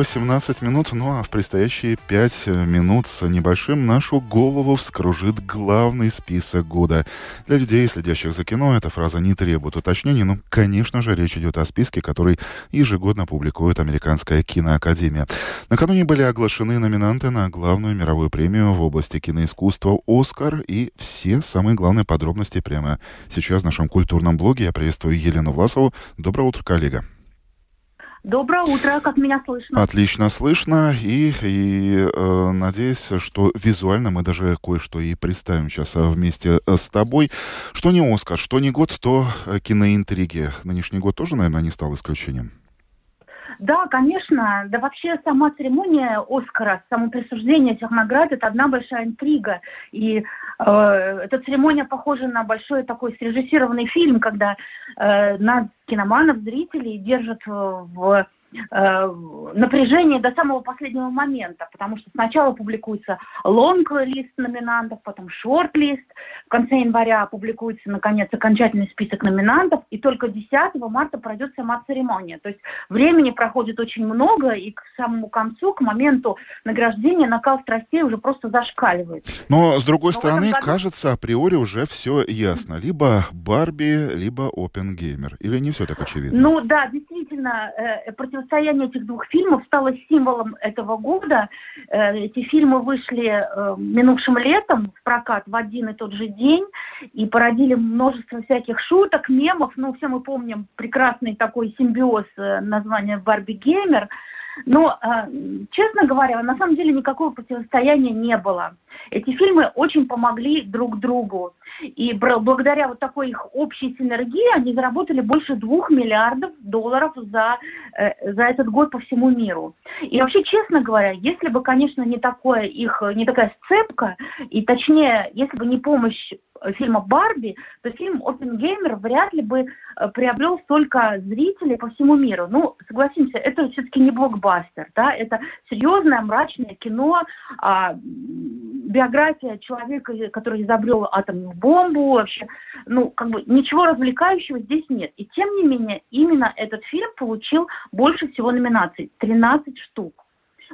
18 минут, ну а в предстоящие 5 минут с небольшим нашу голову вскружит главный список года. Для людей, следящих за кино, эта фраза не требует уточнений, но, конечно же, речь идет о списке, который ежегодно публикует Американская киноакадемия. Накануне были оглашены номинанты на главную мировую премию в области киноискусства «Оскар» и все самые главные подробности прямо сейчас в нашем культурном блоге. Я приветствую Елену Власову. Доброе утро, коллега. Доброе утро, как меня слышно? Отлично слышно, и, и э, надеюсь, что визуально мы даже кое-что и представим сейчас э, вместе э, с тобой. Что не Оскар, что не год, то э, киноинтриги. Нынешний год тоже, наверное, не стал исключением. Да, конечно. Да вообще сама церемония Оскара, само присуждение этих наград – это одна большая интрига. И э, эта церемония похожа на большой такой срежиссированный фильм, когда э, нас, киноманов, зрителей держат в напряжение до самого последнего момента, потому что сначала публикуется лонг-лист номинантов, потом шорт-лист, в конце января публикуется, наконец, окончательный список номинантов, и только 10 марта пройдет сама церемония. То есть времени проходит очень много, и к самому концу, к моменту награждения, накал страстей уже просто зашкаливает. Но, с другой Но стороны, году... кажется, априори уже все ясно. Либо Барби, либо Опенгеймер. Или не все так очевидно? Ну да, действительно, э, против противостояние этих двух фильмов стало символом этого года. Э, эти фильмы вышли э, минувшим летом в прокат в один и тот же день и породили множество всяких шуток, мемов. Ну, все мы помним прекрасный такой симбиоз э, названия «Барби Геймер». Но, а, честно говоря, на самом деле никакого противостояния не было. Эти фильмы очень помогли друг другу. И благодаря вот такой их общей синергии они заработали больше двух миллиардов долларов за, э, за этот год по всему миру. И вообще, честно говоря, если бы, конечно, не, такое их, не такая сцепка, и точнее, если бы не помощь фильма «Барби», то фильм «Опенгеймер» вряд ли бы э, приобрел столько зрителей по всему миру. Ну, согласимся, это все-таки не блокбастер, да, это серьезное, мрачное кино, а, биография человека, который изобрел атомную бомбу, вообще, ну, как бы ничего развлекающего здесь нет. И тем не менее, именно этот фильм получил больше всего номинаций, 13 штук.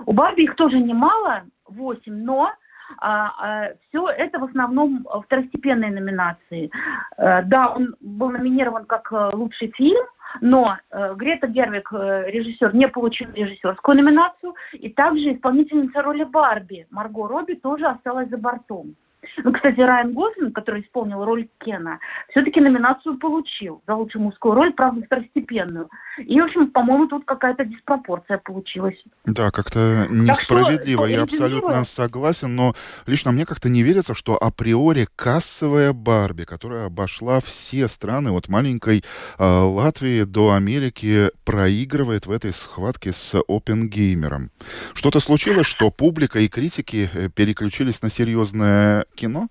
У Барби их тоже немало, 8, но все это в основном второстепенные номинации. А, да, он был номинирован как э, лучший фильм, но э, Грета Гервик, э, режиссер, не получил режиссерскую номинацию, и также исполнительница роли Барби Марго Робби тоже осталась за бортом. Ну, кстати, Райан Гослинг, который исполнил роль Кена, все-таки номинацию получил за лучшую мужскую роль, правда, второстепенную. И, в общем, по-моему, тут какая-то диспропорция получилась. Да, как-то несправедливо, что, я абсолютно согласен, но лично мне как-то не верится, что априори кассовая Барби, которая обошла все страны от маленькой э, Латвии до Америки, проигрывает в этой схватке с Опенгеймером. Что-то случилось, что публика и критики э, переключились на серьезное кино?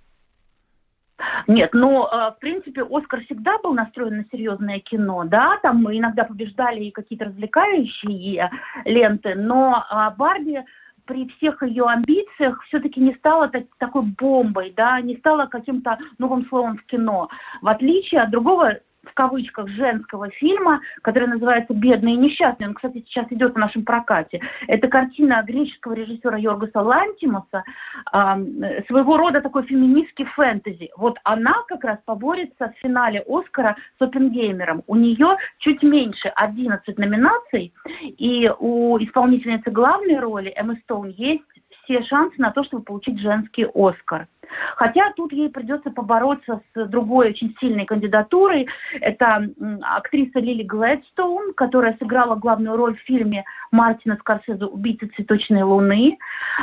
Нет, ну, э, в принципе, Оскар всегда был настроен на серьезное кино, да, там мы иногда побеждали и какие-то развлекающие ленты, но а, Барби при всех ее амбициях все-таки не стала так, такой бомбой, да, не стала каким-то новым словом в кино. В отличие от другого в кавычках женского фильма, который называется «Бедный и несчастный». Он, кстати, сейчас идет в нашем прокате. Это картина греческого режиссера Йоргаса Лантимуса, э, своего рода такой феминистский фэнтези. Вот она как раз поборется в финале Оскара с Опенгеймером. У нее чуть меньше 11 номинаций, и у исполнительницы главной роли Эммы Стоун есть все шансы на то, чтобы получить женский Оскар. Хотя тут ей придется побороться с другой очень сильной кандидатурой. Это актриса Лили Глэдстоун, которая сыграла главную роль в фильме Мартина Скорсезе «Убийца цветочной луны».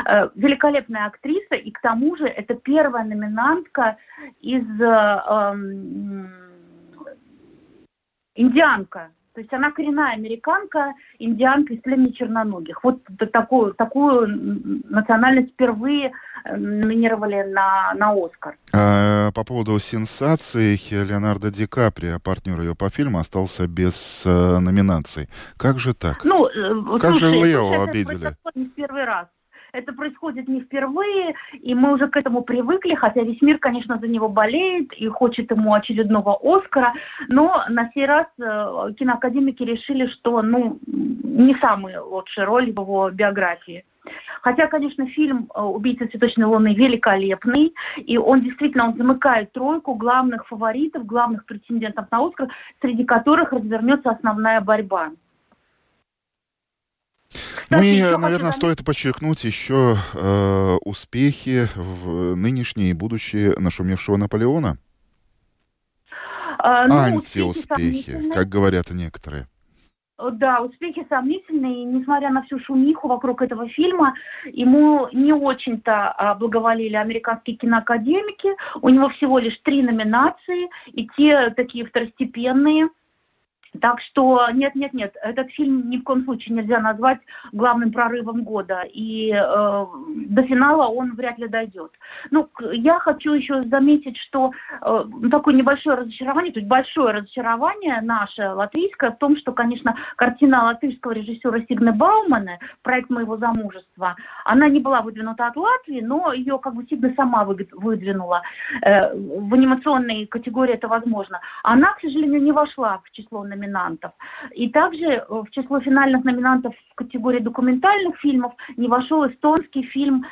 Э, великолепная актриса, и к тому же это первая номинантка из э, э, индианка то есть она коренная американка, индианка из племени черноногих. Вот такую, такую национальность впервые э, номинировали на, на Оскар. А, по поводу сенсации, Леонардо Ди Каприо, партнер ее по фильму, остался без э, номинаций. Как же так? Ну, э, как слушай, же Лео обидели? Это не первый раз это происходит не впервые, и мы уже к этому привыкли, хотя весь мир, конечно, за него болеет и хочет ему очередного Оскара, но на сей раз э, киноакадемики решили, что ну, не самая лучшая роль в его биографии. Хотя, конечно, фильм э, «Убийца цветочной луны» великолепный, и он действительно он замыкает тройку главных фаворитов, главных претендентов на Оскар, среди которых развернется основная борьба. Ну и, наверное, стоит подчеркнуть еще э, успехи в нынешние и будущие нашумевшего Наполеона. А, ну, Антиуспехи, как говорят некоторые. Да, успехи сомнительные, несмотря на всю шумиху вокруг этого фильма, ему не очень-то благоволили американские киноакадемики, у него всего лишь три номинации, и те такие второстепенные – так что нет, нет, нет, этот фильм ни в коем случае нельзя назвать главным прорывом года, и э, до финала он вряд ли дойдет. Ну, я хочу еще заметить, что э, такое небольшое разочарование, то есть большое разочарование наше латвийское в том, что, конечно, картина латышского режиссера Сигны Баумана, проект моего замужества, она не была выдвинута от Латвии, но ее как бы Сигна сама выдвинула. Э, в анимационной категории это возможно. Она, к сожалению, не вошла в число номинаций номинантов. И также э, в число финальных номинантов в категории документальных фильмов не вошел эстонский фильм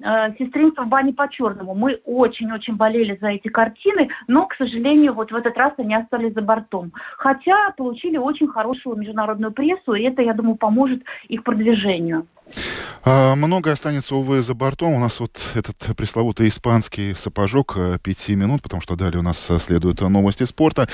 э, «Сестринство в бане по-черному». Мы очень-очень болели за эти картины, но, к сожалению, вот в этот раз они остались за бортом. Хотя получили очень хорошую международную прессу, и это, я думаю, поможет их продвижению. А, много останется, увы, за бортом. У нас вот этот пресловутый испанский сапожок э, пяти минут, потому что далее у нас э, следуют новости спорта.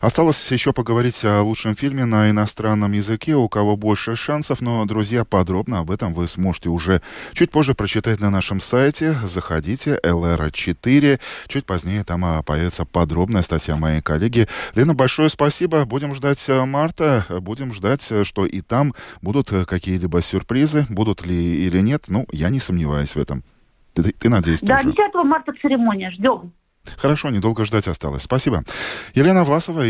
Осталось еще поговорить о лучшем фильме на иностранном языке, у кого больше шансов, но, друзья, подробно об этом вы сможете уже чуть позже прочитать на нашем сайте. Заходите, LR4. Чуть позднее там а, появится подробная статья моей коллеги. Лена, большое спасибо. Будем ждать э, марта, будем ждать, что и там будут какие-либо сюрпризы, будут ли или нет, ну, я не сомневаюсь в этом. Ты, ты, ты надеюсь, Да, тоже. 10 марта церемония, ждем. Хорошо, недолго ждать осталось. Спасибо. Елена Власова